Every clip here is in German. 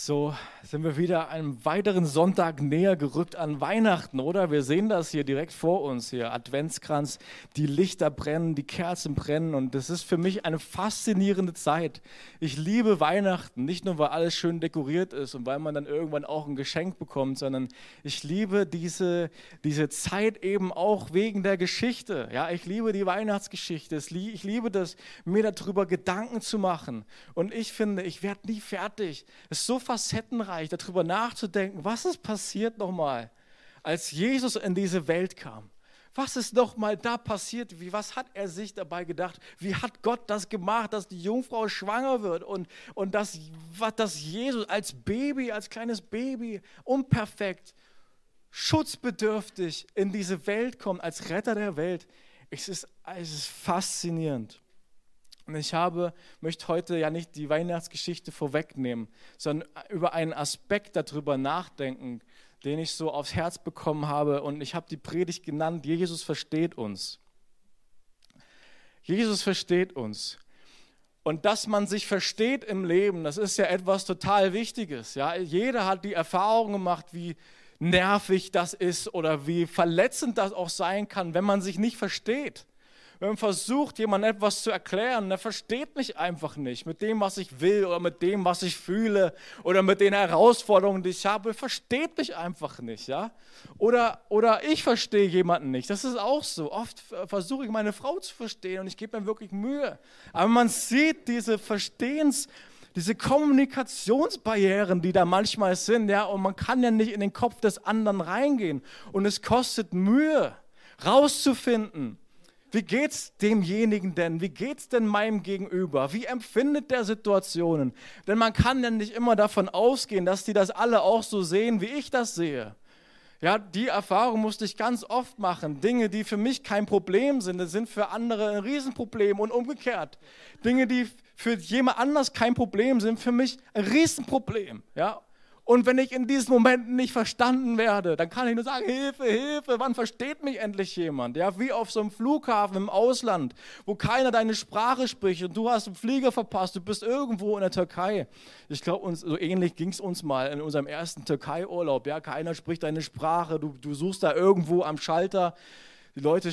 So sind wir wieder einem weiteren Sonntag näher gerückt an Weihnachten, oder? Wir sehen das hier direkt vor uns, hier Adventskranz, die Lichter brennen, die Kerzen brennen und das ist für mich eine faszinierende Zeit. Ich liebe Weihnachten, nicht nur weil alles schön dekoriert ist und weil man dann irgendwann auch ein Geschenk bekommt, sondern ich liebe diese, diese Zeit eben auch wegen der Geschichte. Ja, ich liebe die Weihnachtsgeschichte. Ich liebe das, mir darüber Gedanken zu machen. Und ich finde, ich werde nie fertig. Es ist so facettenreich, darüber nachzudenken, was ist passiert nochmal, als Jesus in diese Welt kam. Was ist nochmal da passiert? Wie, was hat er sich dabei gedacht? Wie hat Gott das gemacht, dass die Jungfrau schwanger wird und, und dass, dass Jesus als Baby, als kleines Baby, unperfekt, schutzbedürftig in diese Welt kommt, als Retter der Welt? Es ist, es ist faszinierend. Und ich habe, möchte heute ja nicht die Weihnachtsgeschichte vorwegnehmen, sondern über einen Aspekt darüber nachdenken, den ich so aufs Herz bekommen habe. Und ich habe die Predigt genannt, Jesus versteht uns. Jesus versteht uns. Und dass man sich versteht im Leben, das ist ja etwas total Wichtiges. Ja? Jeder hat die Erfahrung gemacht, wie nervig das ist oder wie verletzend das auch sein kann, wenn man sich nicht versteht. Wenn man versucht, jemandem etwas zu erklären, der versteht mich einfach nicht mit dem, was ich will oder mit dem, was ich fühle oder mit den Herausforderungen, die ich habe, versteht mich einfach nicht, ja? Oder, oder ich verstehe jemanden nicht. Das ist auch so. Oft versuche ich meine Frau zu verstehen und ich gebe mir wirklich Mühe. Aber man sieht diese Verstehens- diese Kommunikationsbarrieren, die da manchmal sind, ja, und man kann ja nicht in den Kopf des anderen reingehen. Und es kostet Mühe, rauszufinden, wie geht's demjenigen denn? Wie geht's denn meinem Gegenüber? Wie empfindet der Situationen? Denn man kann ja nicht immer davon ausgehen, dass die das alle auch so sehen, wie ich das sehe. Ja, die Erfahrung musste ich ganz oft machen. Dinge, die für mich kein Problem sind, sind für andere ein Riesenproblem und umgekehrt. Dinge, die für jemand anders kein Problem sind, für mich ein Riesenproblem. Ja, und wenn ich in diesen Momenten nicht verstanden werde, dann kann ich nur sagen, Hilfe, Hilfe, wann versteht mich endlich jemand? Ja, wie auf so einem Flughafen im Ausland, wo keiner deine Sprache spricht und du hast einen Flieger verpasst, du bist irgendwo in der Türkei. Ich glaube, so ähnlich ging es uns mal in unserem ersten Türkei-Urlaub. Ja, keiner spricht deine Sprache, du, du suchst da irgendwo am Schalter die Leute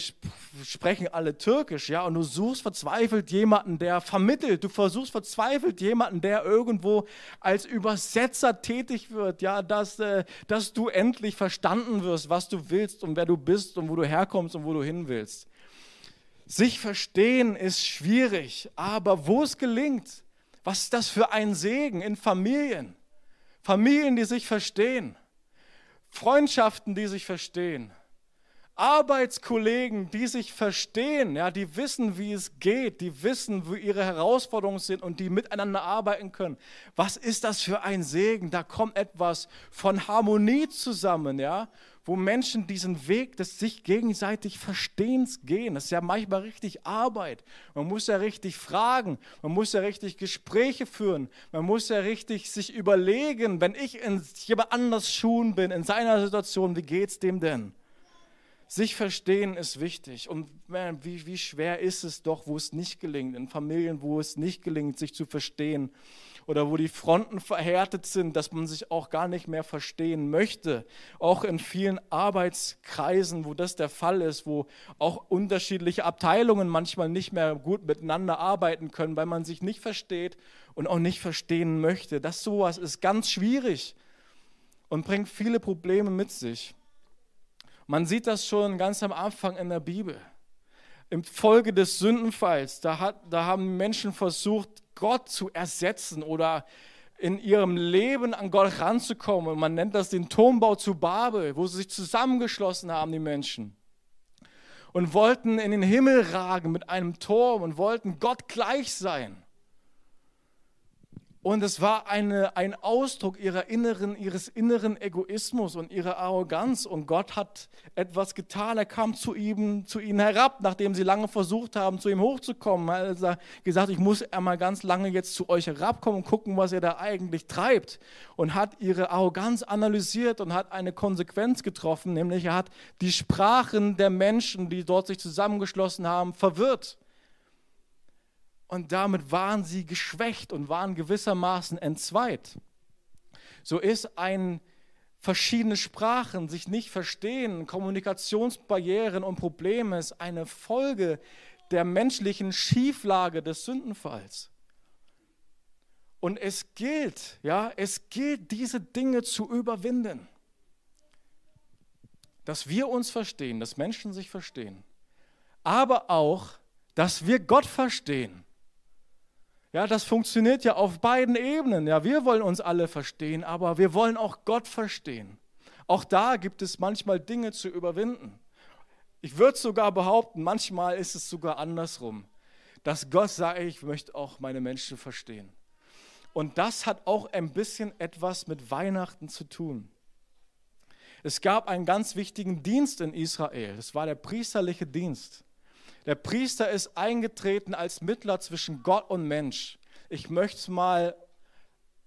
sprechen alle Türkisch, ja, und du suchst verzweifelt jemanden, der vermittelt. Du versuchst verzweifelt jemanden, der irgendwo als Übersetzer tätig wird, ja, dass, äh, dass du endlich verstanden wirst, was du willst und wer du bist und wo du herkommst und wo du hin willst. Sich verstehen ist schwierig, aber wo es gelingt, was ist das für ein Segen in Familien? Familien, die sich verstehen, Freundschaften, die sich verstehen. Arbeitskollegen, die sich verstehen, ja, die wissen, wie es geht, die wissen, wie ihre Herausforderungen sind und die miteinander arbeiten können. Was ist das für ein Segen? Da kommt etwas von Harmonie zusammen, ja, wo Menschen diesen Weg des sich gegenseitig Verstehens gehen. Das ist ja manchmal richtig Arbeit. Man muss ja richtig fragen, man muss ja richtig Gespräche führen, man muss ja richtig sich überlegen, wenn ich in jemand anders Schuhen bin, in seiner Situation, wie geht's dem denn? Sich verstehen ist wichtig. Und wie, wie schwer ist es doch, wo es nicht gelingt, in Familien, wo es nicht gelingt, sich zu verstehen oder wo die Fronten verhärtet sind, dass man sich auch gar nicht mehr verstehen möchte. Auch in vielen Arbeitskreisen, wo das der Fall ist, wo auch unterschiedliche Abteilungen manchmal nicht mehr gut miteinander arbeiten können, weil man sich nicht versteht und auch nicht verstehen möchte. Das sowas ist ganz schwierig und bringt viele Probleme mit sich. Man sieht das schon ganz am Anfang in der Bibel. Im Folge des Sündenfalls, da, hat, da haben Menschen versucht, Gott zu ersetzen oder in ihrem Leben an Gott ranzukommen. Und man nennt das den Turmbau zu Babel, wo sie sich zusammengeschlossen haben, die Menschen. Und wollten in den Himmel ragen mit einem Turm und wollten Gott gleich sein. Und es war eine, ein Ausdruck ihrer inneren, ihres inneren Egoismus und ihrer Arroganz. Und Gott hat etwas getan. Er kam zu, ihm, zu ihnen herab, nachdem sie lange versucht haben, zu ihm hochzukommen. Er hat gesagt, ich muss einmal ganz lange jetzt zu euch herabkommen und gucken, was ihr da eigentlich treibt. Und hat ihre Arroganz analysiert und hat eine Konsequenz getroffen, nämlich er hat die Sprachen der Menschen, die dort sich zusammengeschlossen haben, verwirrt. Und damit waren sie geschwächt und waren gewissermaßen entzweit. so ist ein verschiedene Sprachen, sich nicht verstehen, Kommunikationsbarrieren und Probleme ist eine Folge der menschlichen Schieflage des Sündenfalls. Und es gilt, ja, es gilt, diese Dinge zu überwinden. Dass wir uns verstehen, dass Menschen sich verstehen, aber auch, dass wir Gott verstehen. Ja, das funktioniert ja auf beiden Ebenen. Ja, wir wollen uns alle verstehen, aber wir wollen auch Gott verstehen. Auch da gibt es manchmal Dinge zu überwinden. Ich würde sogar behaupten, manchmal ist es sogar andersrum, dass Gott sagt, ich möchte auch meine Menschen verstehen. Und das hat auch ein bisschen etwas mit Weihnachten zu tun. Es gab einen ganz wichtigen Dienst in Israel. Das war der priesterliche Dienst. Der Priester ist eingetreten als Mittler zwischen Gott und Mensch. Ich möchte es mal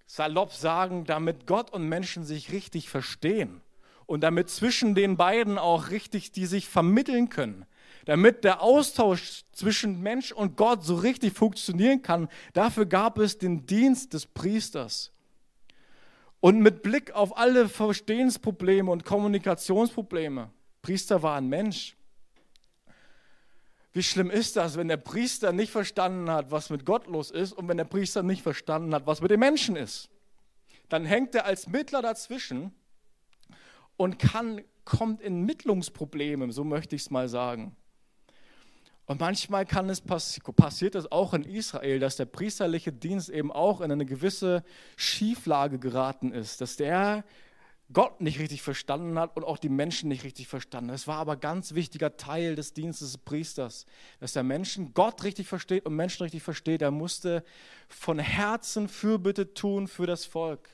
salopp sagen, damit Gott und Menschen sich richtig verstehen und damit zwischen den beiden auch richtig die sich vermitteln können. Damit der Austausch zwischen Mensch und Gott so richtig funktionieren kann, dafür gab es den Dienst des Priesters. Und mit Blick auf alle Verstehensprobleme und Kommunikationsprobleme, Priester war ein Mensch, wie schlimm ist das, wenn der Priester nicht verstanden hat, was mit Gott los ist und wenn der Priester nicht verstanden hat, was mit den Menschen ist? Dann hängt er als Mittler dazwischen und kann, kommt in Mittlungsprobleme, so möchte ich es mal sagen. Und manchmal kann es passi passiert es auch in Israel, dass der priesterliche Dienst eben auch in eine gewisse Schieflage geraten ist, dass der Gott nicht richtig verstanden hat und auch die Menschen nicht richtig verstanden. Das war aber ganz wichtiger Teil des Dienstes des Priesters, dass der Menschen Gott richtig versteht und Menschen richtig versteht. Er musste von Herzen Fürbitte tun für das Volk,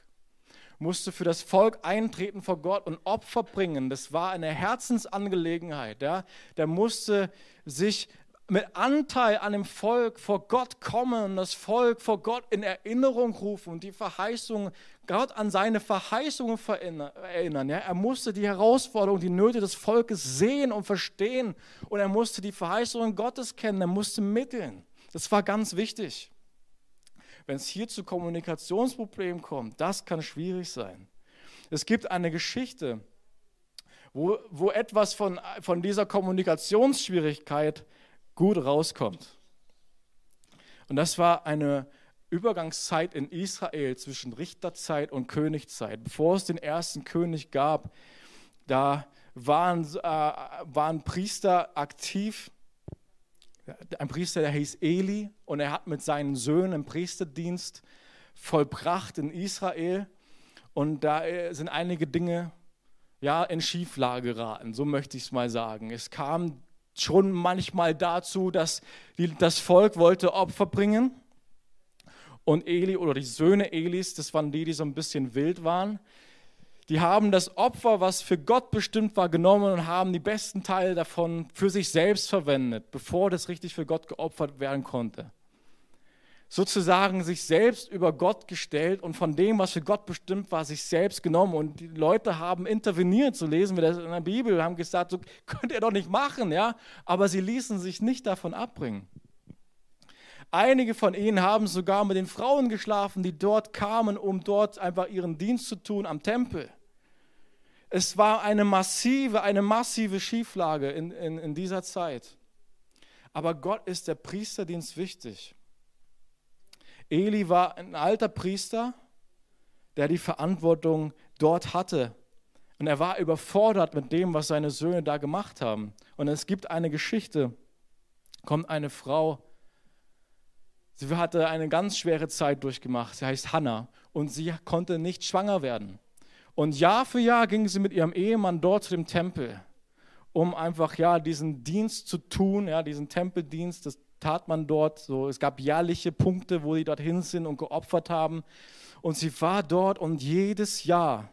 musste für das Volk eintreten vor Gott und Opfer bringen. Das war eine Herzensangelegenheit. Ja? Der musste sich mit Anteil an dem Volk vor Gott kommen das Volk vor Gott in Erinnerung rufen und die Verheißung, Gott an seine Verheißungen erinnern. Ja, er musste die Herausforderung, die Nöte des Volkes sehen und verstehen und er musste die Verheißungen Gottes kennen, er musste mitteln. Das war ganz wichtig. Wenn es hier zu Kommunikationsproblemen kommt, das kann schwierig sein. Es gibt eine Geschichte, wo, wo etwas von, von dieser Kommunikationsschwierigkeit gut rauskommt. Und das war eine Übergangszeit in Israel zwischen Richterzeit und Königzeit. Bevor es den ersten König gab, da waren, äh, waren Priester aktiv. Ein Priester, der hieß Eli und er hat mit seinen Söhnen einen Priesterdienst vollbracht in Israel. Und da äh, sind einige Dinge ja, in Schieflage geraten, so möchte ich es mal sagen. Es kam schon manchmal dazu, dass die, das Volk wollte Opfer bringen und Eli oder die Söhne Elis, das waren die, die so ein bisschen wild waren, die haben das Opfer, was für Gott bestimmt war, genommen und haben die besten Teile davon für sich selbst verwendet, bevor das richtig für Gott geopfert werden konnte sozusagen sich selbst über Gott gestellt und von dem, was für Gott bestimmt war, sich selbst genommen. Und die Leute haben interveniert, so lesen wir das in der Bibel, haben gesagt, so könnt ihr doch nicht machen, ja. Aber sie ließen sich nicht davon abbringen. Einige von ihnen haben sogar mit den Frauen geschlafen, die dort kamen, um dort einfach ihren Dienst zu tun am Tempel. Es war eine massive, eine massive Schieflage in, in, in dieser Zeit. Aber Gott ist der Priesterdienst wichtig. Eli war ein alter Priester, der die Verantwortung dort hatte. Und er war überfordert mit dem, was seine Söhne da gemacht haben. Und es gibt eine Geschichte, kommt eine Frau, sie hatte eine ganz schwere Zeit durchgemacht, sie heißt Hannah, und sie konnte nicht schwanger werden. Und Jahr für Jahr ging sie mit ihrem Ehemann dort zu dem Tempel, um einfach ja diesen Dienst zu tun, ja diesen Tempeldienst, das tat man dort. So, es gab jährliche Punkte, wo sie dorthin sind und geopfert haben. Und sie war dort und jedes Jahr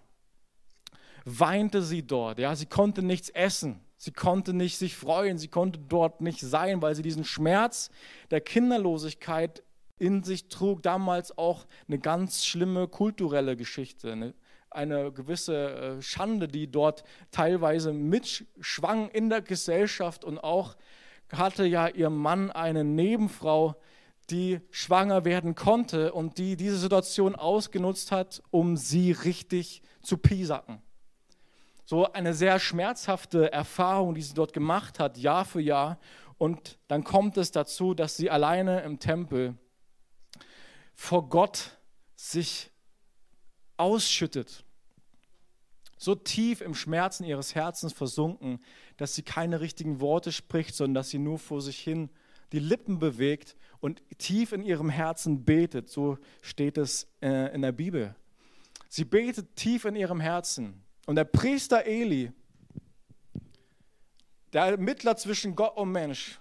weinte sie dort. Ja, sie konnte nichts essen. Sie konnte nicht sich freuen. Sie konnte dort nicht sein, weil sie diesen Schmerz der Kinderlosigkeit in sich trug. Damals auch eine ganz schlimme kulturelle Geschichte. Eine, eine gewisse äh, Schande, die dort teilweise mitschwang in der Gesellschaft und auch hatte ja ihr Mann eine Nebenfrau, die schwanger werden konnte und die diese Situation ausgenutzt hat, um sie richtig zu piesacken. So eine sehr schmerzhafte Erfahrung, die sie dort gemacht hat, Jahr für Jahr. Und dann kommt es dazu, dass sie alleine im Tempel vor Gott sich ausschüttet. So tief im Schmerzen ihres Herzens versunken, dass sie keine richtigen Worte spricht, sondern dass sie nur vor sich hin die Lippen bewegt und tief in ihrem Herzen betet. So steht es äh, in der Bibel. Sie betet tief in ihrem Herzen. Und der Priester Eli, der Mittler zwischen Gott und Mensch,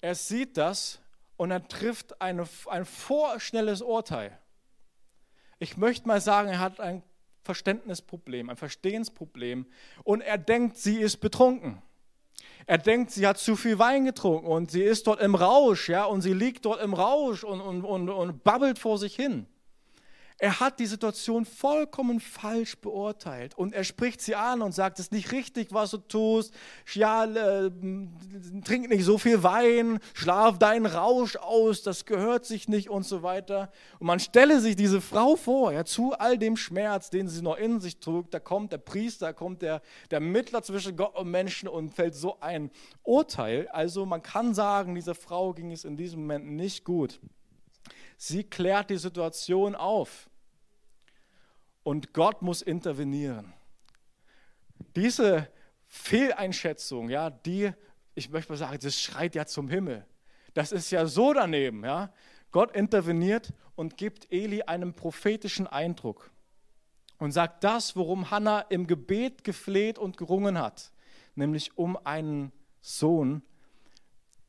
er sieht das und er trifft eine, ein vorschnelles Urteil. Ich möchte mal sagen, er hat ein Verständnisproblem, ein Verstehensproblem und er denkt, sie ist betrunken. Er denkt, sie hat zu viel Wein getrunken und sie ist dort im Rausch, ja, und sie liegt dort im Rausch und, und, und, und babbelt vor sich hin. Er hat die Situation vollkommen falsch beurteilt und er spricht sie an und sagt, es ist nicht richtig, was du tust. Ja, äh, trink nicht so viel Wein, schlaf deinen Rausch aus, das gehört sich nicht und so weiter. Und man stelle sich diese Frau vor, ja, zu all dem Schmerz, den sie noch in sich trug, da kommt der Priester, da kommt der, der Mittler zwischen Gott und Menschen und fällt so ein Urteil. Also man kann sagen, dieser Frau ging es in diesem Moment nicht gut. Sie klärt die Situation auf. Und Gott muss intervenieren. Diese Fehleinschätzung, ja, die, ich möchte mal sagen, das schreit ja zum Himmel. Das ist ja so daneben, ja. Gott interveniert und gibt Eli einen prophetischen Eindruck und sagt das, worum Hannah im Gebet gefleht und gerungen hat, nämlich um einen Sohn.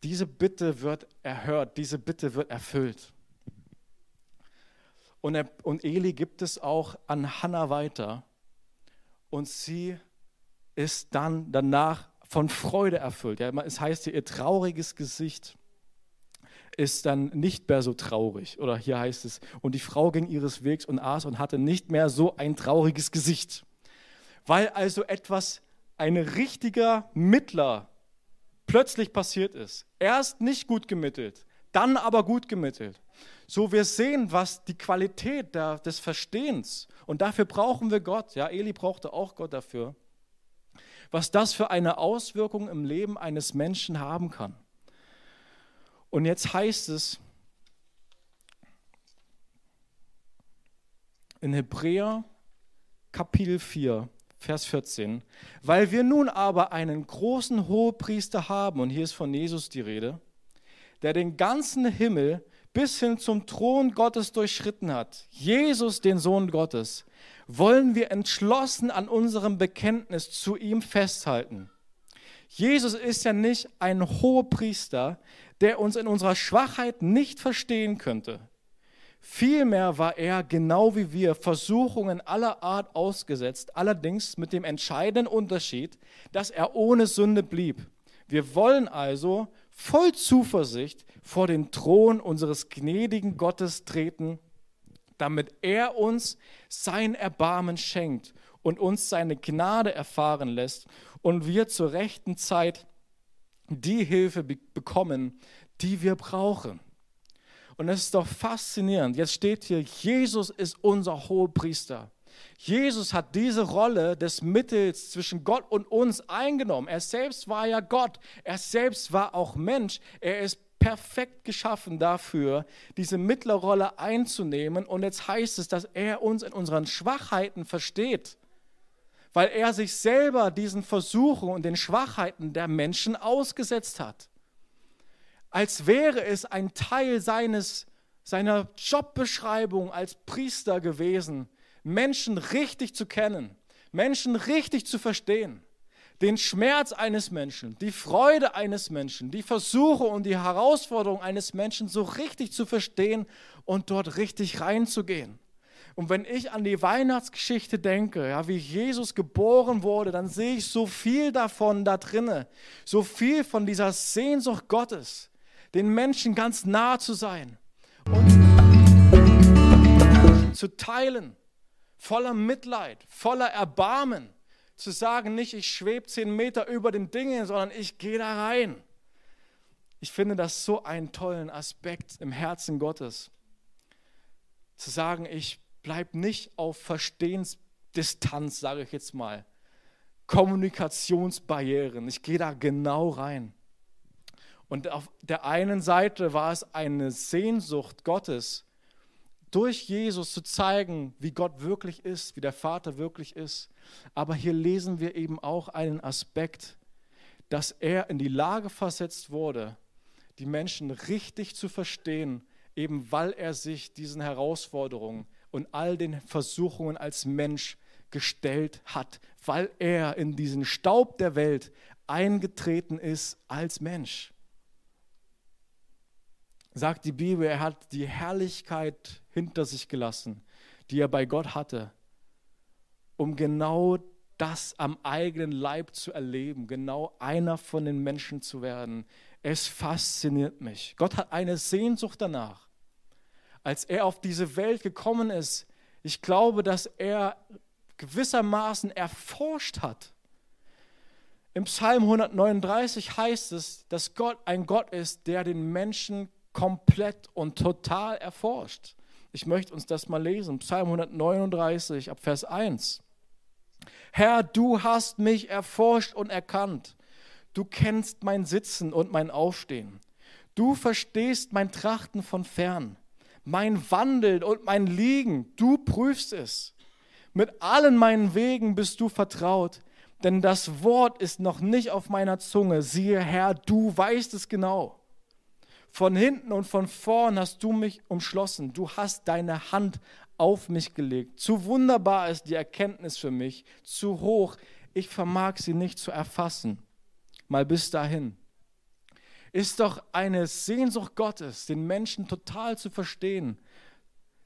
Diese Bitte wird erhört, diese Bitte wird erfüllt. Und, er, und Eli gibt es auch an Hannah weiter. Und sie ist dann danach von Freude erfüllt. Ja, es heißt hier, ihr trauriges Gesicht ist dann nicht mehr so traurig. Oder hier heißt es, und die Frau ging ihres Wegs und aß und hatte nicht mehr so ein trauriges Gesicht. Weil also etwas, ein richtiger Mittler plötzlich passiert ist. Erst nicht gut gemittelt, dann aber gut gemittelt. So wir sehen, was die Qualität der, des Verstehens, und dafür brauchen wir Gott, ja, Eli brauchte auch Gott dafür, was das für eine Auswirkung im Leben eines Menschen haben kann. Und jetzt heißt es in Hebräer Kapitel 4, Vers 14, weil wir nun aber einen großen Hohepriester haben, und hier ist von Jesus die Rede, der den ganzen Himmel bis hin zum Thron Gottes durchschritten hat, Jesus, den Sohn Gottes, wollen wir entschlossen an unserem Bekenntnis zu ihm festhalten. Jesus ist ja nicht ein Hohepriester, der uns in unserer Schwachheit nicht verstehen könnte. Vielmehr war er, genau wie wir, Versuchungen aller Art ausgesetzt, allerdings mit dem entscheidenden Unterschied, dass er ohne Sünde blieb. Wir wollen also voll Zuversicht vor den Thron unseres gnädigen Gottes treten, damit er uns sein Erbarmen schenkt und uns seine Gnade erfahren lässt und wir zur rechten Zeit die Hilfe bekommen, die wir brauchen. Und es ist doch faszinierend. Jetzt steht hier, Jesus ist unser Hohepriester. Jesus hat diese Rolle des Mittels zwischen Gott und uns eingenommen. Er selbst war ja Gott. Er selbst war auch Mensch. Er ist perfekt geschaffen dafür, diese Mittlerrolle einzunehmen. Und jetzt heißt es, dass er uns in unseren Schwachheiten versteht, weil er sich selber diesen Versuchen und den Schwachheiten der Menschen ausgesetzt hat. Als wäre es ein Teil seines, seiner Jobbeschreibung als Priester gewesen, Menschen richtig zu kennen, Menschen richtig zu verstehen, den Schmerz eines Menschen, die Freude eines Menschen, die Versuche und die Herausforderung eines Menschen so richtig zu verstehen und dort richtig reinzugehen. Und wenn ich an die Weihnachtsgeschichte denke, ja, wie Jesus geboren wurde, dann sehe ich so viel davon da drinne, so viel von dieser Sehnsucht Gottes, den Menschen ganz nah zu sein und zu teilen voller Mitleid, voller Erbarmen, zu sagen, nicht ich schwebe zehn Meter über den Dingen, sondern ich gehe da rein. Ich finde das so einen tollen Aspekt im Herzen Gottes. Zu sagen, ich bleibe nicht auf Verstehensdistanz, sage ich jetzt mal. Kommunikationsbarrieren. Ich gehe da genau rein. Und auf der einen Seite war es eine Sehnsucht Gottes, durch Jesus zu zeigen, wie Gott wirklich ist, wie der Vater wirklich ist. Aber hier lesen wir eben auch einen Aspekt, dass er in die Lage versetzt wurde, die Menschen richtig zu verstehen, eben weil er sich diesen Herausforderungen und all den Versuchungen als Mensch gestellt hat, weil er in diesen Staub der Welt eingetreten ist als Mensch. Sagt die Bibel, er hat die Herrlichkeit hinter sich gelassen, die er bei Gott hatte, um genau das am eigenen Leib zu erleben, genau einer von den Menschen zu werden. Es fasziniert mich. Gott hat eine Sehnsucht danach. Als er auf diese Welt gekommen ist, ich glaube, dass er gewissermaßen erforscht hat. Im Psalm 139 heißt es, dass Gott ein Gott ist, der den Menschen komplett und total erforscht. Ich möchte uns das mal lesen. Psalm 139 ab Vers 1. Herr, du hast mich erforscht und erkannt. Du kennst mein Sitzen und mein Aufstehen. Du verstehst mein Trachten von fern, mein Wandeln und mein Liegen. Du prüfst es. Mit allen meinen Wegen bist du vertraut, denn das Wort ist noch nicht auf meiner Zunge. Siehe, Herr, du weißt es genau. Von hinten und von vorn hast du mich umschlossen. Du hast deine Hand auf mich gelegt. Zu wunderbar ist die Erkenntnis für mich, zu hoch, ich vermag sie nicht zu erfassen. Mal bis dahin. Ist doch eine Sehnsucht Gottes, den Menschen total zu verstehen.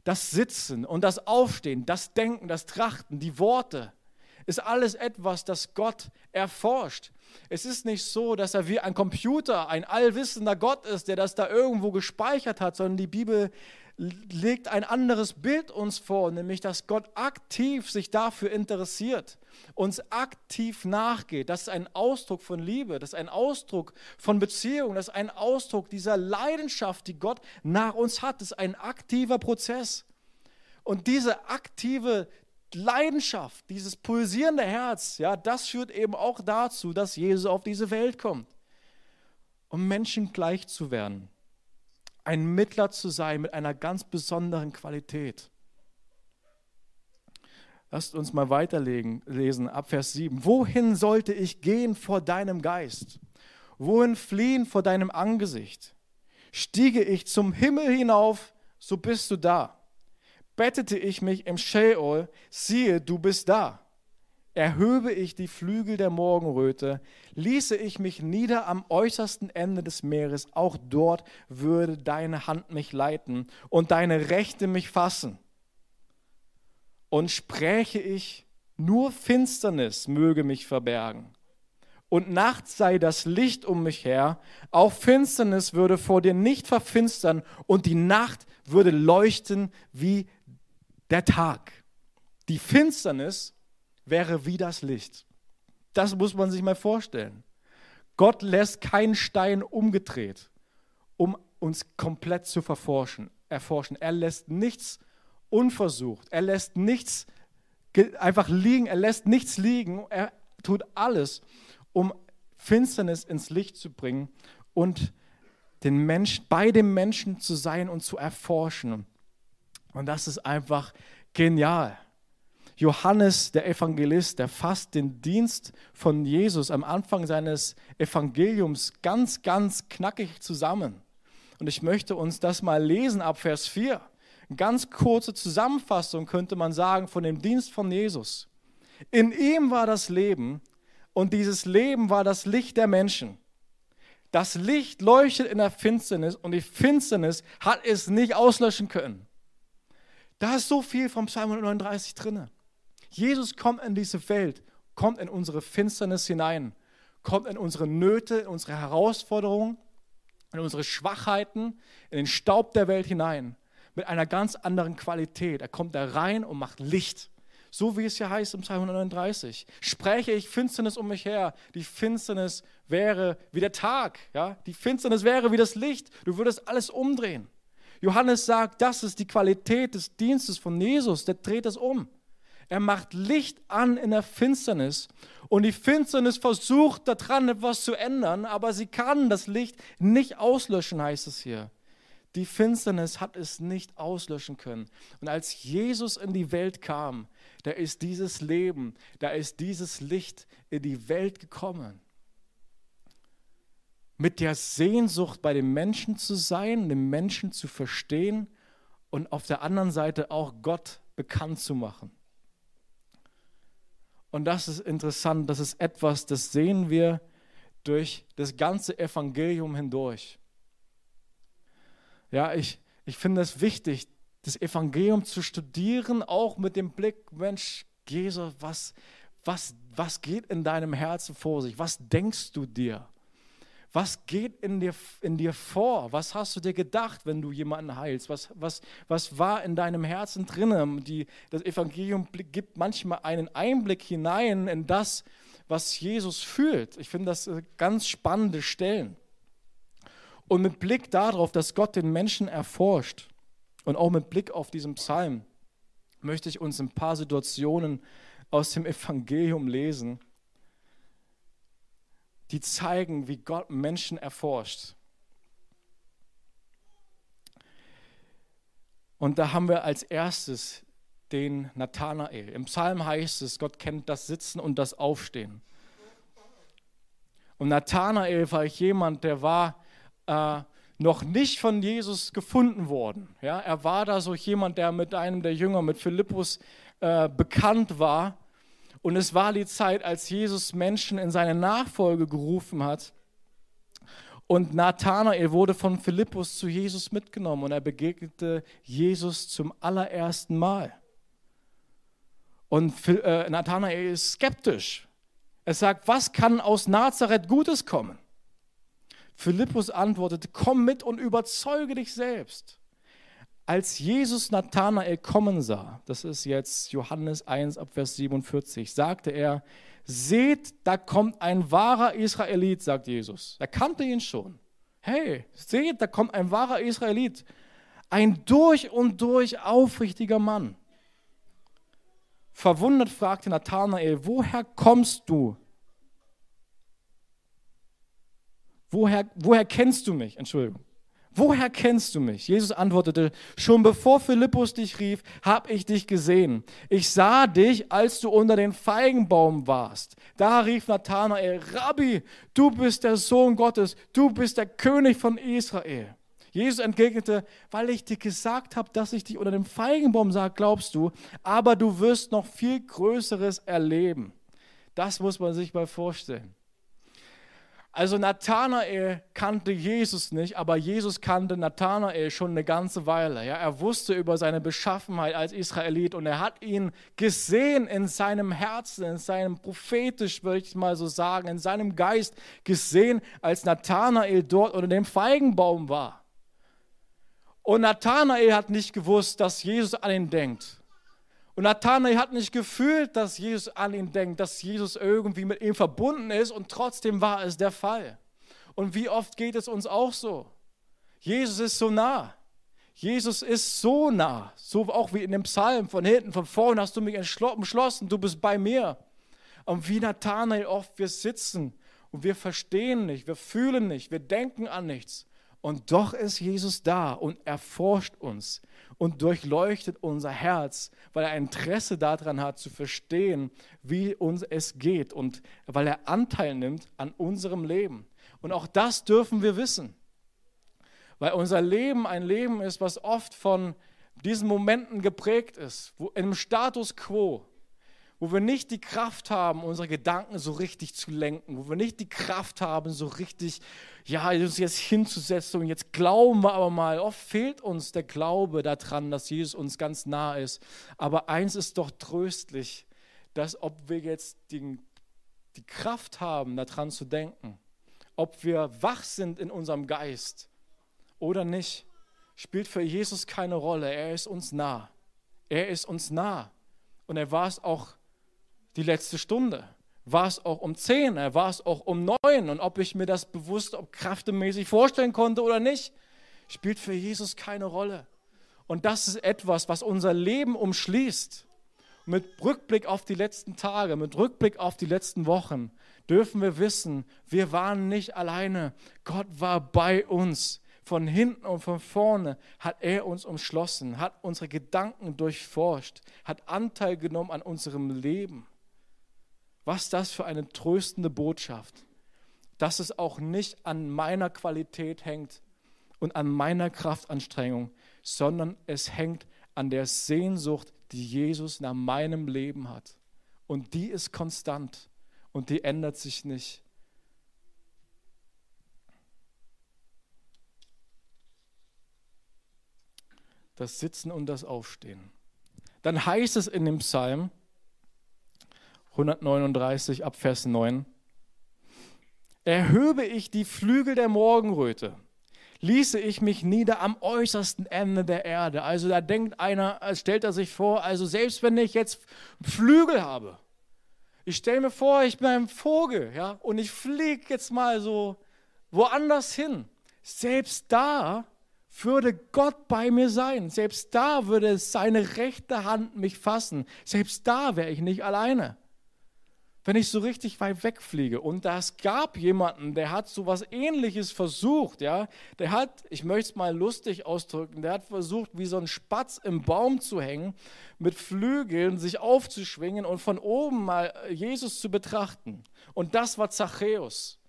Das Sitzen und das Aufstehen, das Denken, das Trachten, die Worte, ist alles etwas, das Gott erforscht. Es ist nicht so, dass er wie ein Computer, ein allwissender Gott ist, der das da irgendwo gespeichert hat, sondern die Bibel legt ein anderes Bild uns vor, nämlich dass Gott aktiv sich dafür interessiert, uns aktiv nachgeht. Das ist ein Ausdruck von Liebe, das ist ein Ausdruck von Beziehung, das ist ein Ausdruck dieser Leidenschaft, die Gott nach uns hat. Das ist ein aktiver Prozess. Und diese aktive Leidenschaft, dieses pulsierende Herz, ja, das führt eben auch dazu, dass Jesus auf diese Welt kommt, um Menschen gleich zu werden, ein Mittler zu sein mit einer ganz besonderen Qualität. Lasst uns mal weiterlegen, lesen ab Vers 7. Wohin sollte ich gehen vor deinem Geist? Wohin fliehen vor deinem Angesicht? Stiege ich zum Himmel hinauf, so bist du da bettete ich mich im Sheol, siehe, du bist da. Erhöbe ich die Flügel der Morgenröte, ließe ich mich nieder am äußersten Ende des Meeres, auch dort würde deine Hand mich leiten und deine Rechte mich fassen. Und spräche ich, nur Finsternis möge mich verbergen. Und nachts sei das Licht um mich her, auch Finsternis würde vor dir nicht verfinstern und die Nacht würde leuchten wie der Tag. Die Finsternis wäre wie das Licht. Das muss man sich mal vorstellen. Gott lässt keinen Stein umgedreht, um uns komplett zu verforschen, erforschen. Er lässt nichts unversucht. Er lässt nichts einfach liegen. Er lässt nichts liegen. Er tut alles, um Finsternis ins Licht zu bringen und den Menschen, bei dem Menschen zu sein und zu erforschen. Und das ist einfach genial. Johannes, der Evangelist, der fasst den Dienst von Jesus am Anfang seines Evangeliums ganz, ganz knackig zusammen. Und ich möchte uns das mal lesen ab Vers 4. Eine ganz kurze Zusammenfassung könnte man sagen von dem Dienst von Jesus. In ihm war das Leben und dieses Leben war das Licht der Menschen. Das Licht leuchtet in der Finsternis und die Finsternis hat es nicht auslöschen können. Da ist so viel vom Psalm 139 drin. Jesus kommt in diese Welt, kommt in unsere Finsternis hinein, kommt in unsere Nöte, in unsere Herausforderungen, in unsere Schwachheiten, in den Staub der Welt hinein, mit einer ganz anderen Qualität. Er kommt da rein und macht Licht, So wie es hier heißt im Psalm 139. Spreche ich Finsternis um mich her. Die Finsternis wäre wie der Tag. Ja? Die Finsternis wäre wie das Licht. Du würdest alles umdrehen. Johannes sagt, das ist die Qualität des Dienstes von Jesus. Der dreht es um. Er macht Licht an in der Finsternis und die Finsternis versucht daran etwas zu ändern, aber sie kann das Licht nicht auslöschen, heißt es hier. Die Finsternis hat es nicht auslöschen können. Und als Jesus in die Welt kam, da ist dieses Leben, da ist dieses Licht in die Welt gekommen. Mit der Sehnsucht bei den Menschen zu sein, den Menschen zu verstehen und auf der anderen Seite auch Gott bekannt zu machen. Und das ist interessant, das ist etwas, das sehen wir durch das ganze Evangelium hindurch. Ja, ich, ich finde es wichtig, das Evangelium zu studieren, auch mit dem Blick, Mensch, Jesus, was, was, was geht in deinem Herzen vor sich? Was denkst du dir? Was geht in dir, in dir vor? Was hast du dir gedacht, wenn du jemanden heilst? Was, was, was war in deinem Herzen drin? Die, das Evangelium gibt manchmal einen Einblick hinein in das, was Jesus fühlt. Ich finde das äh, ganz spannende Stellen. Und mit Blick darauf, dass Gott den Menschen erforscht und auch mit Blick auf diesen Psalm, möchte ich uns ein paar Situationen aus dem Evangelium lesen die zeigen, wie Gott Menschen erforscht. Und da haben wir als erstes den Nathanael. Im Psalm heißt es, Gott kennt das Sitzen und das Aufstehen. Und Nathanael war jemand, der war äh, noch nicht von Jesus gefunden worden. Ja, er war da so jemand, der mit einem der Jünger, mit Philippus, äh, bekannt war und es war die Zeit, als Jesus Menschen in seine Nachfolge gerufen hat. Und Nathanael wurde von Philippus zu Jesus mitgenommen und er begegnete Jesus zum allerersten Mal. Und äh, Nathanael ist skeptisch. Er sagt, was kann aus Nazareth Gutes kommen? Philippus antwortete, komm mit und überzeuge dich selbst. Als Jesus Nathanael kommen sah, das ist jetzt Johannes 1 ab Vers 47, sagte er, seht, da kommt ein wahrer Israelit, sagt Jesus. Er kannte ihn schon. Hey, seht, da kommt ein wahrer Israelit, ein durch und durch aufrichtiger Mann. Verwundert fragte Nathanael, woher kommst du? Woher, woher kennst du mich? Entschuldigung. Woher kennst du mich? Jesus antwortete, schon bevor Philippus dich rief, habe ich dich gesehen. Ich sah dich, als du unter dem Feigenbaum warst. Da rief Nathanael, Rabbi, du bist der Sohn Gottes, du bist der König von Israel. Jesus entgegnete, weil ich dir gesagt habe, dass ich dich unter dem Feigenbaum sah, glaubst du, aber du wirst noch viel Größeres erleben. Das muss man sich mal vorstellen. Also Nathanael kannte Jesus nicht, aber Jesus kannte Nathanael schon eine ganze Weile. Ja, er wusste über seine Beschaffenheit als Israelit und er hat ihn gesehen in seinem Herzen, in seinem prophetisch, würde ich mal so sagen, in seinem Geist gesehen, als Nathanael dort unter dem Feigenbaum war. Und Nathanael hat nicht gewusst, dass Jesus an ihn denkt. Und Nathanael hat nicht gefühlt, dass Jesus an ihn denkt, dass Jesus irgendwie mit ihm verbunden ist und trotzdem war es der Fall. Und wie oft geht es uns auch so? Jesus ist so nah. Jesus ist so nah, so auch wie in dem Psalm, von hinten, von vorne hast du mich entschlossen, du bist bei mir. Und wie Nathanael oft, wir sitzen und wir verstehen nicht, wir fühlen nicht, wir denken an nichts. Und doch ist Jesus da und erforscht uns und durchleuchtet unser Herz, weil er Interesse daran hat zu verstehen, wie uns es geht und weil er Anteil nimmt an unserem Leben. Und auch das dürfen wir wissen, weil unser Leben ein Leben ist, was oft von diesen Momenten geprägt ist, wo einem Status quo, wo wir nicht die Kraft haben, unsere Gedanken so richtig zu lenken, wo wir nicht die Kraft haben, so richtig, ja, uns jetzt hinzusetzen und jetzt glauben wir aber mal. Oft fehlt uns der Glaube daran, dass Jesus uns ganz nah ist. Aber eins ist doch tröstlich, dass ob wir jetzt die, die Kraft haben, daran zu denken, ob wir wach sind in unserem Geist oder nicht, spielt für Jesus keine Rolle. Er ist uns nah. Er ist uns nah. Und er war es auch die letzte Stunde. War es auch um zehn, er war es auch um neun. Und ob ich mir das bewusst, ob kraftemäßig vorstellen konnte oder nicht, spielt für Jesus keine Rolle. Und das ist etwas, was unser Leben umschließt. Mit Rückblick auf die letzten Tage, mit Rückblick auf die letzten Wochen, dürfen wir wissen, wir waren nicht alleine. Gott war bei uns. Von hinten und von vorne hat er uns umschlossen, hat unsere Gedanken durchforscht, hat Anteil genommen an unserem Leben. Was das für eine tröstende Botschaft, dass es auch nicht an meiner Qualität hängt und an meiner Kraftanstrengung, sondern es hängt an der Sehnsucht, die Jesus nach meinem Leben hat. Und die ist konstant und die ändert sich nicht. Das Sitzen und das Aufstehen. Dann heißt es in dem Psalm 139 ab Vers 9, erhöbe ich die Flügel der Morgenröte ließe ich mich nieder am äußersten Ende der Erde. Also da denkt einer, stellt er sich vor, also selbst wenn ich jetzt Flügel habe, ich stelle mir vor, ich bin ein Vogel, ja, und ich fliege jetzt mal so woanders hin. Selbst da würde Gott bei mir sein. Selbst da würde seine rechte Hand mich fassen. Selbst da wäre ich nicht alleine wenn ich so richtig weit wegfliege. Und das gab jemanden, der hat so was ähnliches versucht, ja. Der hat, ich möchte es mal lustig ausdrücken, der hat versucht, wie so ein Spatz im Baum zu hängen, mit Flügeln sich aufzuschwingen und von oben mal Jesus zu betrachten. Und das war Zachäus.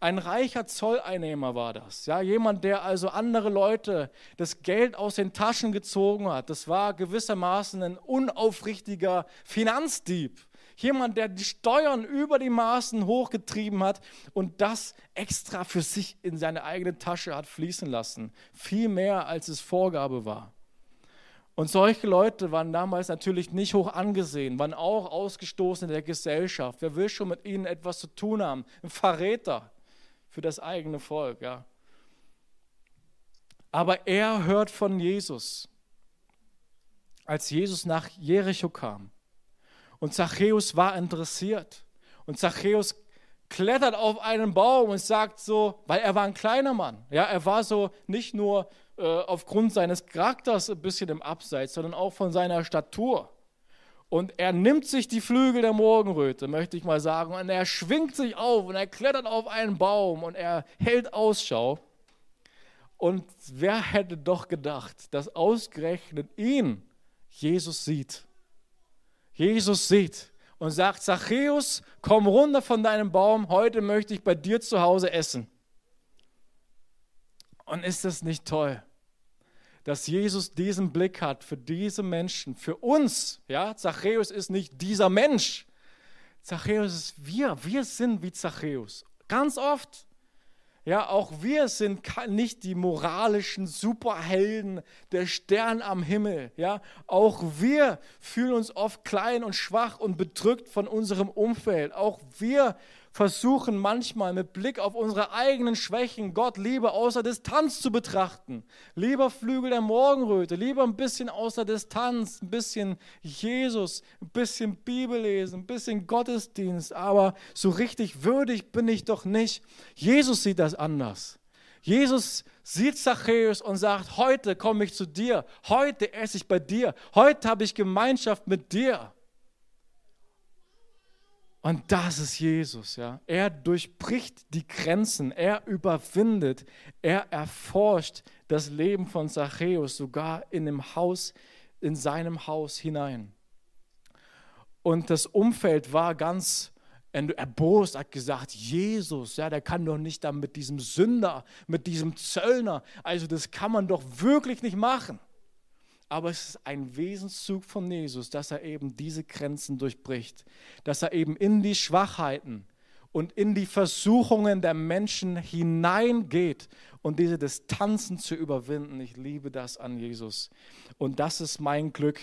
Ein reicher Zolleinnehmer war das. Ja, jemand, der also andere Leute das Geld aus den Taschen gezogen hat. Das war gewissermaßen ein unaufrichtiger Finanzdieb. Jemand, der die Steuern über die Maßen hochgetrieben hat und das extra für sich in seine eigene Tasche hat fließen lassen. Viel mehr, als es Vorgabe war. Und solche Leute waren damals natürlich nicht hoch angesehen, waren auch ausgestoßen in der Gesellschaft. Wer will schon mit ihnen etwas zu tun haben? Ein Verräter für das eigene Volk, ja. Aber er hört von Jesus. Als Jesus nach Jericho kam, und Zachäus war interessiert. Und Zachäus klettert auf einen Baum und sagt so, weil er war ein kleiner Mann. Ja, er war so nicht nur äh, aufgrund seines Charakters ein bisschen im Abseits, sondern auch von seiner Statur. Und er nimmt sich die Flügel der Morgenröte, möchte ich mal sagen, und er schwingt sich auf und er klettert auf einen Baum und er hält Ausschau. Und wer hätte doch gedacht, dass ausgerechnet ihn Jesus sieht? Jesus sieht und sagt, Zachäus, komm runter von deinem Baum, heute möchte ich bei dir zu Hause essen. Und ist das nicht toll, dass Jesus diesen Blick hat für diese Menschen, für uns? Ja, Zachäus ist nicht dieser Mensch. Zachäus ist wir. Wir sind wie Zachäus. Ganz oft. Ja, auch wir sind nicht die moralischen Superhelden, der Stern am Himmel. Ja, auch wir fühlen uns oft klein und schwach und bedrückt von unserem Umfeld. Auch wir versuchen manchmal mit Blick auf unsere eigenen Schwächen Gott lieber außer Distanz zu betrachten. Lieber Flügel der Morgenröte, lieber ein bisschen außer Distanz, ein bisschen Jesus, ein bisschen Bibel lesen, ein bisschen Gottesdienst, aber so richtig würdig bin ich doch nicht. Jesus sieht das anders. Jesus sieht Zachäus und sagt, heute komme ich zu dir, heute esse ich bei dir, heute habe ich Gemeinschaft mit dir. Und das ist Jesus, ja. Er durchbricht die Grenzen, er überwindet, er erforscht das Leben von Zachäus sogar in dem Haus, in seinem Haus hinein. Und das Umfeld war ganz erbost, hat gesagt, Jesus, ja, der kann doch nicht da mit diesem Sünder, mit diesem Zöllner, also das kann man doch wirklich nicht machen aber es ist ein Wesenszug von Jesus, dass er eben diese Grenzen durchbricht, dass er eben in die Schwachheiten und in die Versuchungen der Menschen hineingeht und diese Distanzen zu überwinden. Ich liebe das an Jesus. Und das ist mein Glück.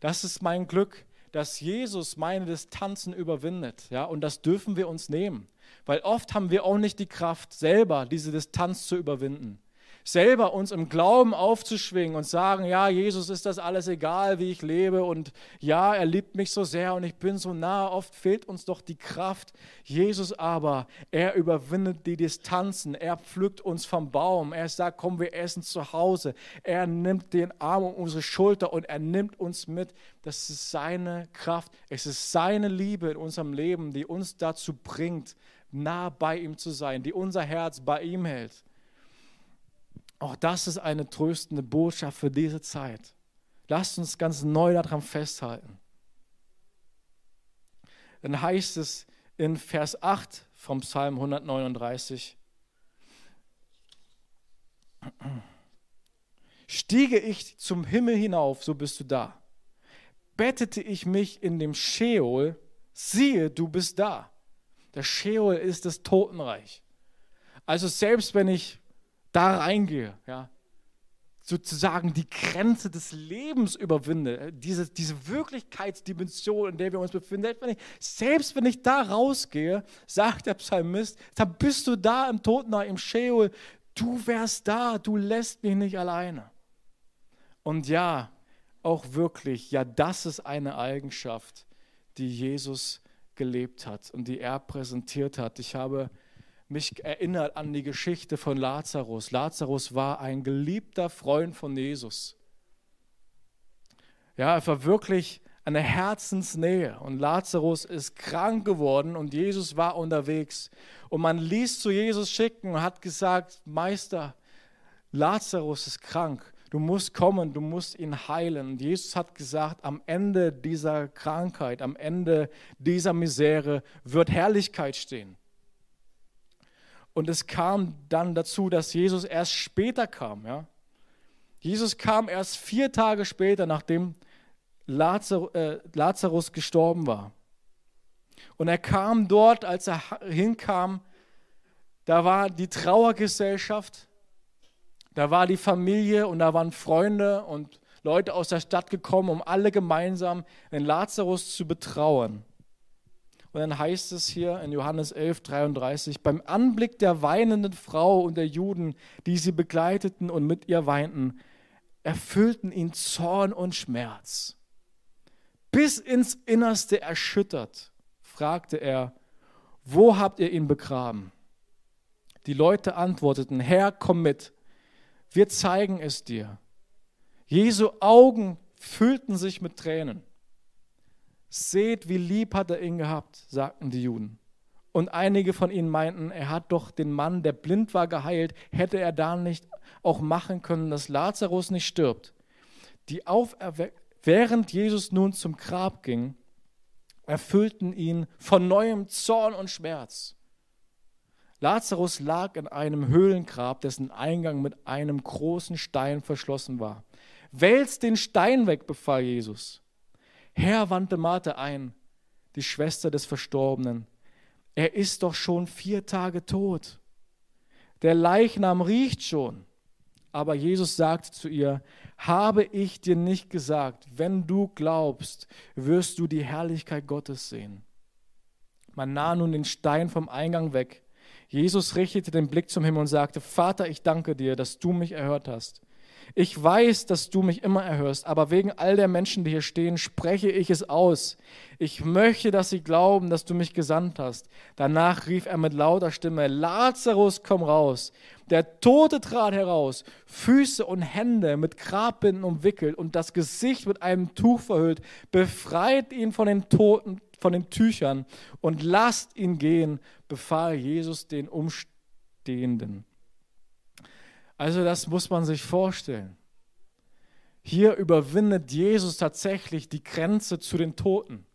Das ist mein Glück, dass Jesus meine Distanzen überwindet. Ja, und das dürfen wir uns nehmen, weil oft haben wir auch nicht die Kraft, selber diese Distanz zu überwinden. Selber uns im Glauben aufzuschwingen und sagen, ja, Jesus ist das alles egal, wie ich lebe und ja, er liebt mich so sehr und ich bin so nah. Oft fehlt uns doch die Kraft. Jesus aber, er überwindet die Distanzen, er pflückt uns vom Baum, er sagt, komm, wir essen zu Hause. Er nimmt den Arm um unsere Schulter und er nimmt uns mit. Das ist seine Kraft, es ist seine Liebe in unserem Leben, die uns dazu bringt, nah bei ihm zu sein, die unser Herz bei ihm hält. Auch das ist eine tröstende Botschaft für diese Zeit. Lasst uns ganz neu daran festhalten. Dann heißt es in Vers 8 vom Psalm 139, Stiege ich zum Himmel hinauf, so bist du da. Bettete ich mich in dem Sheol, siehe, du bist da. Der Sheol ist das Totenreich. Also selbst wenn ich da reingehe, ja, sozusagen die Grenze des Lebens überwinde, diese, diese Wirklichkeitsdimension, in der wir uns befinden, selbst wenn, ich, selbst wenn ich da rausgehe, sagt der Psalmist, dann bist du da im Totenreich, im Sheol, du wärst da, du lässt mich nicht alleine. Und ja, auch wirklich, ja, das ist eine Eigenschaft, die Jesus gelebt hat und die er präsentiert hat. Ich habe mich erinnert an die Geschichte von Lazarus. Lazarus war ein geliebter Freund von Jesus. Ja, er war wirklich eine Herzensnähe und Lazarus ist krank geworden und Jesus war unterwegs. Und man ließ zu Jesus schicken und hat gesagt, Meister, Lazarus ist krank. Du musst kommen, du musst ihn heilen. Und Jesus hat gesagt, am Ende dieser Krankheit, am Ende dieser Misere wird Herrlichkeit stehen. Und es kam dann dazu, dass Jesus erst später kam. Ja? Jesus kam erst vier Tage später, nachdem Lazar, äh, Lazarus gestorben war. Und er kam dort, als er hinkam, da war die Trauergesellschaft, da war die Familie und da waren Freunde und Leute aus der Stadt gekommen, um alle gemeinsam den Lazarus zu betrauern. Und dann heißt es hier in Johannes 11, 33, beim Anblick der weinenden Frau und der Juden, die sie begleiteten und mit ihr weinten, erfüllten ihn Zorn und Schmerz. Bis ins Innerste erschüttert, fragte er, wo habt ihr ihn begraben? Die Leute antworteten, Herr, komm mit, wir zeigen es dir. Jesu Augen füllten sich mit Tränen. Seht, wie lieb hat er ihn gehabt, sagten die Juden. Und einige von ihnen meinten, er hat doch den Mann, der blind war, geheilt. Hätte er da nicht auch machen können, dass Lazarus nicht stirbt? Die Während Jesus nun zum Grab ging, erfüllten ihn von neuem Zorn und Schmerz. Lazarus lag in einem Höhlengrab, dessen Eingang mit einem großen Stein verschlossen war. Wälzt den Stein weg, befahl Jesus. Herr, wandte Martha ein, die Schwester des Verstorbenen, er ist doch schon vier Tage tot. Der Leichnam riecht schon. Aber Jesus sagte zu ihr, habe ich dir nicht gesagt, wenn du glaubst, wirst du die Herrlichkeit Gottes sehen. Man nahm nun den Stein vom Eingang weg. Jesus richtete den Blick zum Himmel und sagte, Vater, ich danke dir, dass du mich erhört hast. Ich weiß, dass du mich immer erhörst, aber wegen all der Menschen, die hier stehen, spreche ich es aus. Ich möchte, dass sie glauben, dass du mich gesandt hast. Danach rief er mit lauter Stimme, Lazarus, komm raus. Der Tote trat heraus, Füße und Hände mit Grabbinden umwickelt und das Gesicht mit einem Tuch verhüllt. Befreit ihn von den Toten, von den Tüchern und lasst ihn gehen, befahl Jesus den Umstehenden. Also das muss man sich vorstellen. Hier überwindet Jesus tatsächlich die Grenze zu den Toten.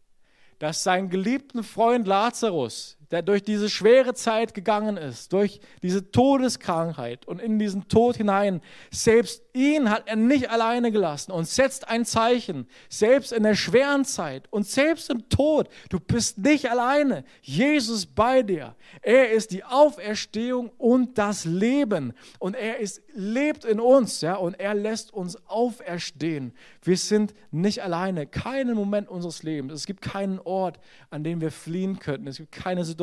Dass sein geliebten Freund Lazarus der durch diese schwere Zeit gegangen ist, durch diese Todeskrankheit und in diesen Tod hinein, selbst ihn hat er nicht alleine gelassen und setzt ein Zeichen, selbst in der schweren Zeit und selbst im Tod, du bist nicht alleine, Jesus bei dir. Er ist die Auferstehung und das Leben und er ist, lebt in uns, ja, und er lässt uns auferstehen. Wir sind nicht alleine, keinen Moment unseres Lebens. Es gibt keinen Ort, an dem wir fliehen könnten. Es gibt keine Situation,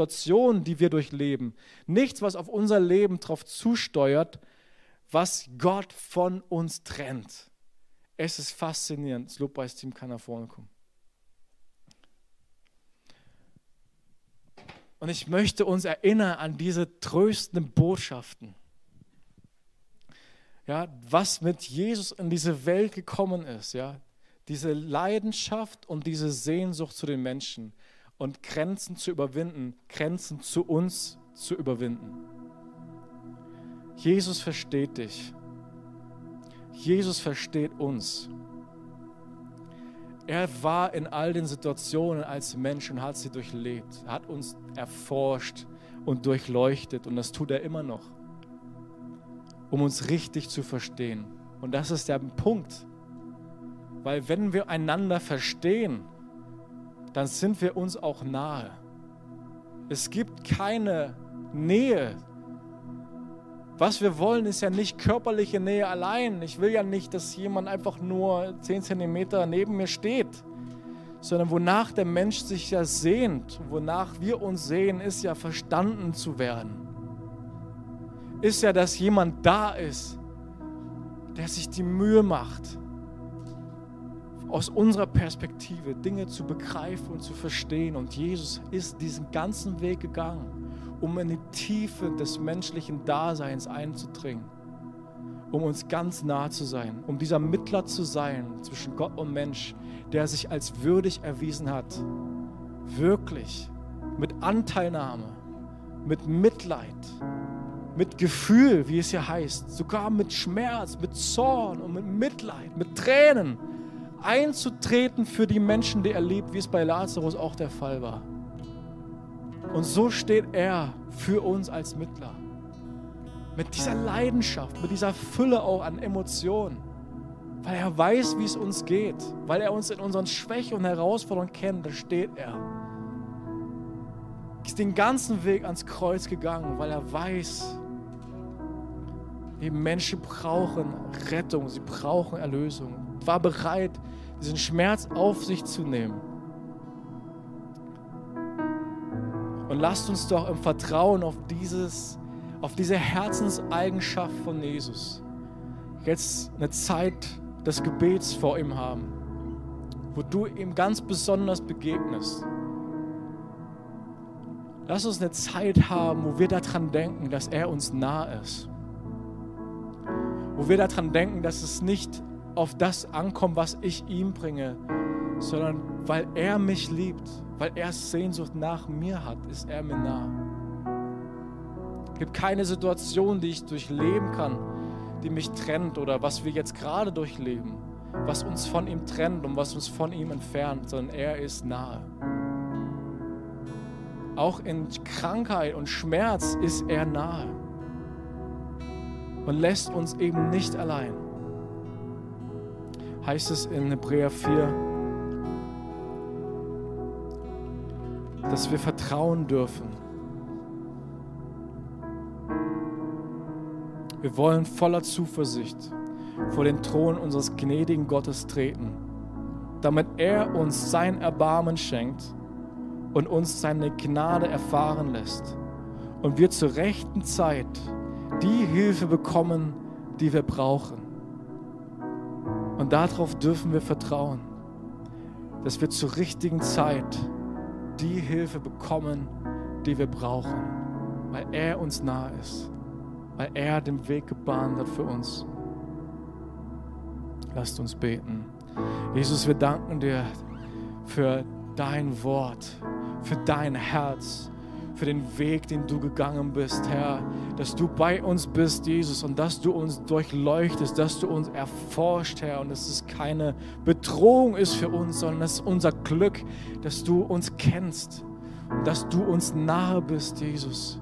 die wir durchleben. Nichts, was auf unser Leben drauf zusteuert, was Gott von uns trennt. Es ist faszinierend. Das Lobpreisteam kann nach vorne kommen. Und ich möchte uns erinnern an diese tröstenden Botschaften. Ja, was mit Jesus in diese Welt gekommen ist, ja, diese Leidenschaft und diese Sehnsucht zu den Menschen und Grenzen zu überwinden, Grenzen zu uns zu überwinden. Jesus versteht dich. Jesus versteht uns. Er war in all den Situationen als Mensch und hat sie durchlebt, hat uns erforscht und durchleuchtet und das tut er immer noch, um uns richtig zu verstehen. Und das ist der Punkt, weil wenn wir einander verstehen, dann sind wir uns auch nahe. Es gibt keine Nähe was wir wollen, ist ja nicht körperliche Nähe allein. Ich will ja nicht, dass jemand einfach nur 10 Zentimeter neben mir steht, sondern wonach der Mensch sich ja sehnt, wonach wir uns sehen, ist ja verstanden zu werden. Ist ja, dass jemand da ist, der sich die Mühe macht, aus unserer Perspektive Dinge zu begreifen und zu verstehen. Und Jesus ist diesen ganzen Weg gegangen um in die Tiefe des menschlichen Daseins einzudringen, um uns ganz nah zu sein, um dieser Mittler zu sein zwischen Gott und Mensch, der sich als würdig erwiesen hat, wirklich mit Anteilnahme, mit Mitleid, mit Gefühl, wie es hier heißt, sogar mit Schmerz, mit Zorn und mit Mitleid, mit Tränen einzutreten für die Menschen, die er liebt, wie es bei Lazarus auch der Fall war. Und so steht er für uns als Mittler. Mit dieser Leidenschaft, mit dieser Fülle auch an Emotionen. Weil er weiß, wie es uns geht. Weil er uns in unseren Schwächen und Herausforderungen kennt, da steht er. Ist den ganzen Weg ans Kreuz gegangen, weil er weiß, die Menschen brauchen Rettung, sie brauchen Erlösung. War bereit, diesen Schmerz auf sich zu nehmen Und lasst uns doch im Vertrauen auf, dieses, auf diese Herzenseigenschaft von Jesus jetzt eine Zeit des Gebets vor ihm haben, wo du ihm ganz besonders begegnest. Lass uns eine Zeit haben, wo wir daran denken, dass er uns nah ist. Wo wir daran denken, dass es nicht auf das ankommt, was ich ihm bringe, sondern weil er mich liebt, weil er Sehnsucht nach mir hat, ist er mir nah. Es gibt keine Situation, die ich durchleben kann, die mich trennt oder was wir jetzt gerade durchleben, was uns von ihm trennt und was uns von ihm entfernt, sondern er ist nahe. Auch in Krankheit und Schmerz ist er nahe und lässt uns eben nicht allein. Heißt es in Hebräer 4, dass wir vertrauen dürfen. Wir wollen voller Zuversicht vor den Thron unseres gnädigen Gottes treten, damit er uns sein Erbarmen schenkt und uns seine Gnade erfahren lässt und wir zur rechten Zeit die Hilfe bekommen, die wir brauchen. Und darauf dürfen wir vertrauen, dass wir zur richtigen Zeit die Hilfe bekommen, die wir brauchen, weil er uns nahe ist, weil er den Weg gebahnt hat für uns. Lasst uns beten. Jesus, wir danken dir für dein Wort, für dein Herz, für den Weg, den du gegangen bist, Herr, dass du bei uns bist, Jesus, und dass du uns durchleuchtest, dass du uns erforscht, Herr, und dass es keine Bedrohung ist für uns, sondern es ist unser Glück, dass du uns kennst und dass du uns nahe bist, Jesus.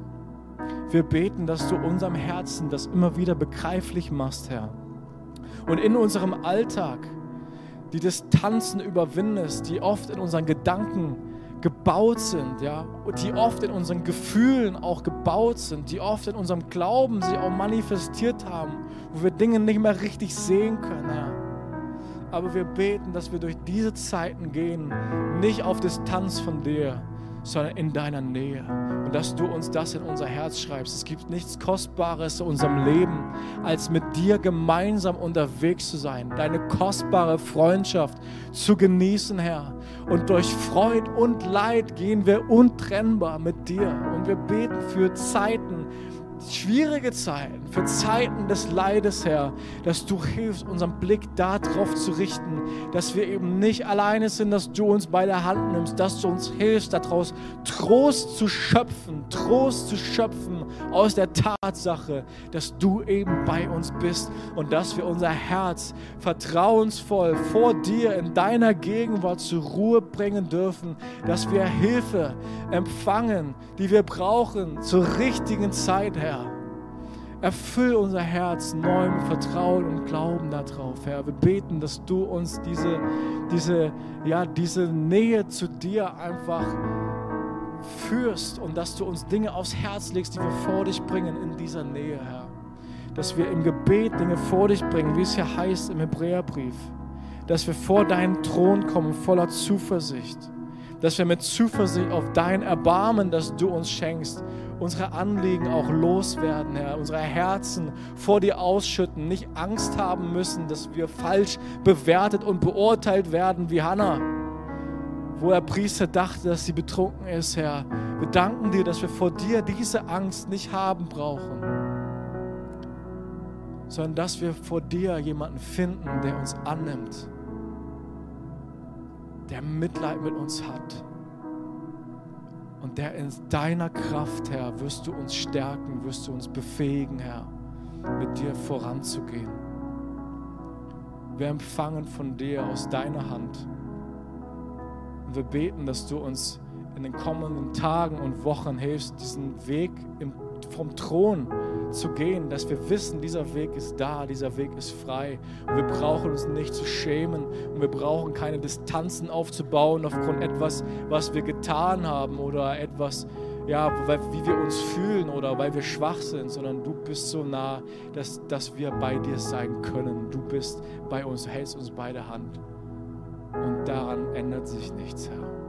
Wir beten, dass du unserem Herzen das immer wieder begreiflich machst, Herr. Und in unserem Alltag die Distanzen überwindest, die oft in unseren Gedanken gebaut sind, ja, die oft in unseren Gefühlen auch gebaut sind, die oft in unserem Glauben sich auch manifestiert haben, wo wir Dinge nicht mehr richtig sehen können, ja. Aber wir beten, dass wir durch diese Zeiten gehen, nicht auf Distanz von dir, sondern in deiner Nähe. Und dass du uns das in unser Herz schreibst. Es gibt nichts Kostbares in unserem Leben, als mit dir gemeinsam unterwegs zu sein, deine kostbare Freundschaft zu genießen, Herr. Und durch Freud und Leid gehen wir untrennbar mit dir. Und wir beten für Zeiten, schwierige Zeiten, für Zeiten des Leides, Herr, dass du hilfst, unseren Blick darauf zu richten, dass wir eben nicht alleine sind, dass du uns bei der Hand nimmst, dass du uns hilfst, daraus Trost zu schöpfen, Trost zu schöpfen aus der Tatsache, dass du eben bei uns bist und dass wir unser Herz vertrauensvoll vor dir in deiner Gegenwart zur Ruhe bringen dürfen, dass wir Hilfe empfangen, die wir brauchen zur richtigen Zeit, Herr. Erfüll unser Herz neuem Vertrauen und Glauben darauf, Herr. Wir beten, dass du uns diese, diese, ja, diese Nähe zu dir einfach führst und dass du uns Dinge aufs Herz legst, die wir vor dich bringen in dieser Nähe, Herr. Dass wir im Gebet Dinge vor dich bringen, wie es hier heißt im Hebräerbrief. Dass wir vor deinen Thron kommen voller Zuversicht. Dass wir mit Zuversicht auf dein Erbarmen, das du uns schenkst, unsere Anliegen auch loswerden, Herr, unsere Herzen vor dir ausschütten, nicht Angst haben müssen, dass wir falsch bewertet und beurteilt werden wie Hannah, wo der Priester dachte, dass sie betrunken ist, Herr. Wir danken dir, dass wir vor dir diese Angst nicht haben brauchen, sondern dass wir vor dir jemanden finden, der uns annimmt, der Mitleid mit uns hat und der in deiner Kraft, Herr, wirst du uns stärken, wirst du uns befähigen, Herr, mit dir voranzugehen. Wir empfangen von dir aus deiner Hand. Und wir beten, dass du uns in den kommenden Tagen und Wochen hilfst, diesen Weg vom Thron zu gehen, dass wir wissen, dieser Weg ist da, dieser Weg ist frei. Und wir brauchen uns nicht zu schämen und wir brauchen keine Distanzen aufzubauen aufgrund etwas, was wir getan haben oder etwas, ja, wie wir uns fühlen oder weil wir schwach sind, sondern du bist so nah, dass, dass wir bei dir sein können. Du bist bei uns, hältst uns bei der Hand. Und daran ändert sich nichts, Herr.